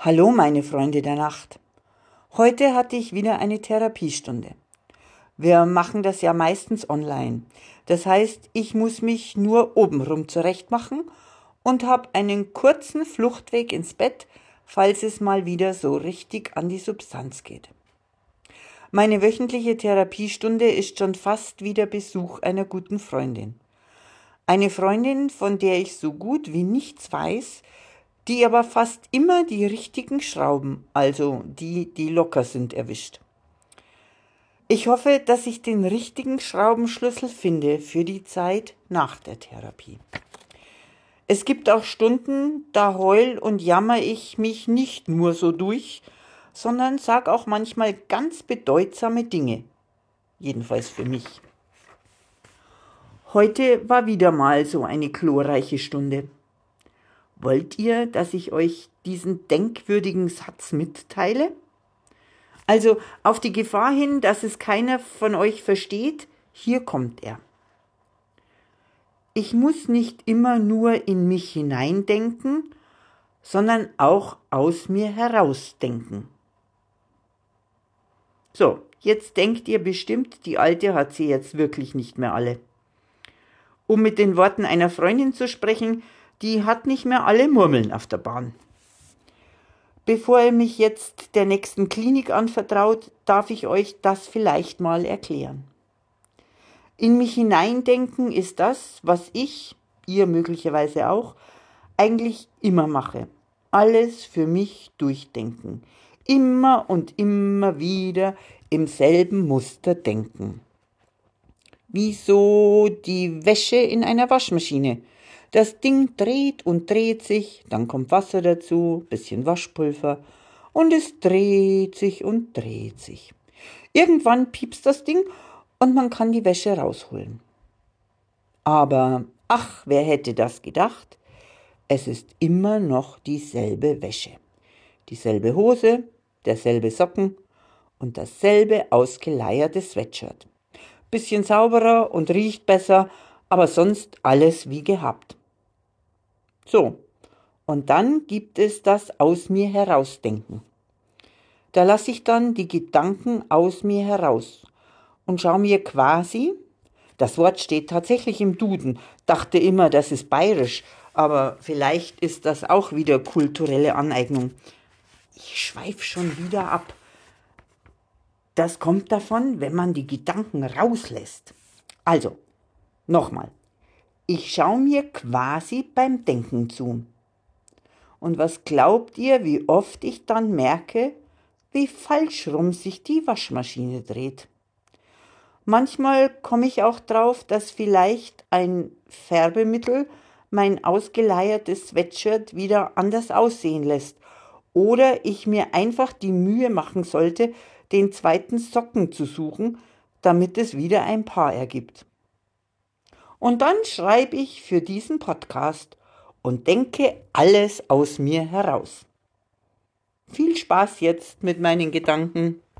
Hallo meine Freunde der Nacht. Heute hatte ich wieder eine Therapiestunde. Wir machen das ja meistens online. Das heißt, ich muss mich nur obenrum zurechtmachen und habe einen kurzen Fluchtweg ins Bett, falls es mal wieder so richtig an die Substanz geht. Meine wöchentliche Therapiestunde ist schon fast wie der Besuch einer guten Freundin. Eine Freundin, von der ich so gut wie nichts weiß, die aber fast immer die richtigen Schrauben, also die, die locker sind, erwischt. Ich hoffe, dass ich den richtigen Schraubenschlüssel finde für die Zeit nach der Therapie. Es gibt auch Stunden, da heul und jammer ich mich nicht nur so durch, sondern sag auch manchmal ganz bedeutsame Dinge. Jedenfalls für mich. Heute war wieder mal so eine glorreiche Stunde. Wollt ihr, dass ich euch diesen denkwürdigen Satz mitteile? Also auf die Gefahr hin, dass es keiner von euch versteht, hier kommt er. Ich muss nicht immer nur in mich hineindenken, sondern auch aus mir herausdenken. So, jetzt denkt ihr bestimmt, die Alte hat sie jetzt wirklich nicht mehr alle. Um mit den Worten einer Freundin zu sprechen, die hat nicht mehr alle Murmeln auf der Bahn. Bevor ihr mich jetzt der nächsten Klinik anvertraut, darf ich euch das vielleicht mal erklären. In mich hineindenken ist das, was ich, ihr möglicherweise auch, eigentlich immer mache. Alles für mich durchdenken. Immer und immer wieder im selben Muster denken. Wie so die Wäsche in einer Waschmaschine. Das Ding dreht und dreht sich, dann kommt Wasser dazu, bisschen Waschpulver und es dreht sich und dreht sich. Irgendwann piepst das Ding und man kann die Wäsche rausholen. Aber ach, wer hätte das gedacht? Es ist immer noch dieselbe Wäsche. Dieselbe Hose, derselbe Socken und dasselbe ausgeleierte Sweatshirt. Bisschen sauberer und riecht besser, aber sonst alles wie gehabt. So, und dann gibt es das aus mir herausdenken. Da lasse ich dann die Gedanken aus mir heraus und schaue mir quasi, das Wort steht tatsächlich im Duden, dachte immer, das ist bayerisch, aber vielleicht ist das auch wieder kulturelle Aneignung. Ich schweife schon wieder ab. Das kommt davon, wenn man die Gedanken rauslässt. Also, nochmal. Ich schaue mir quasi beim Denken zu. Und was glaubt ihr, wie oft ich dann merke, wie falsch rum sich die Waschmaschine dreht? Manchmal komme ich auch drauf, dass vielleicht ein Färbemittel mein ausgeleiertes Sweatshirt wieder anders aussehen lässt oder ich mir einfach die Mühe machen sollte, den zweiten Socken zu suchen, damit es wieder ein Paar ergibt. Und dann schreibe ich für diesen Podcast und denke alles aus mir heraus. Viel Spaß jetzt mit meinen Gedanken.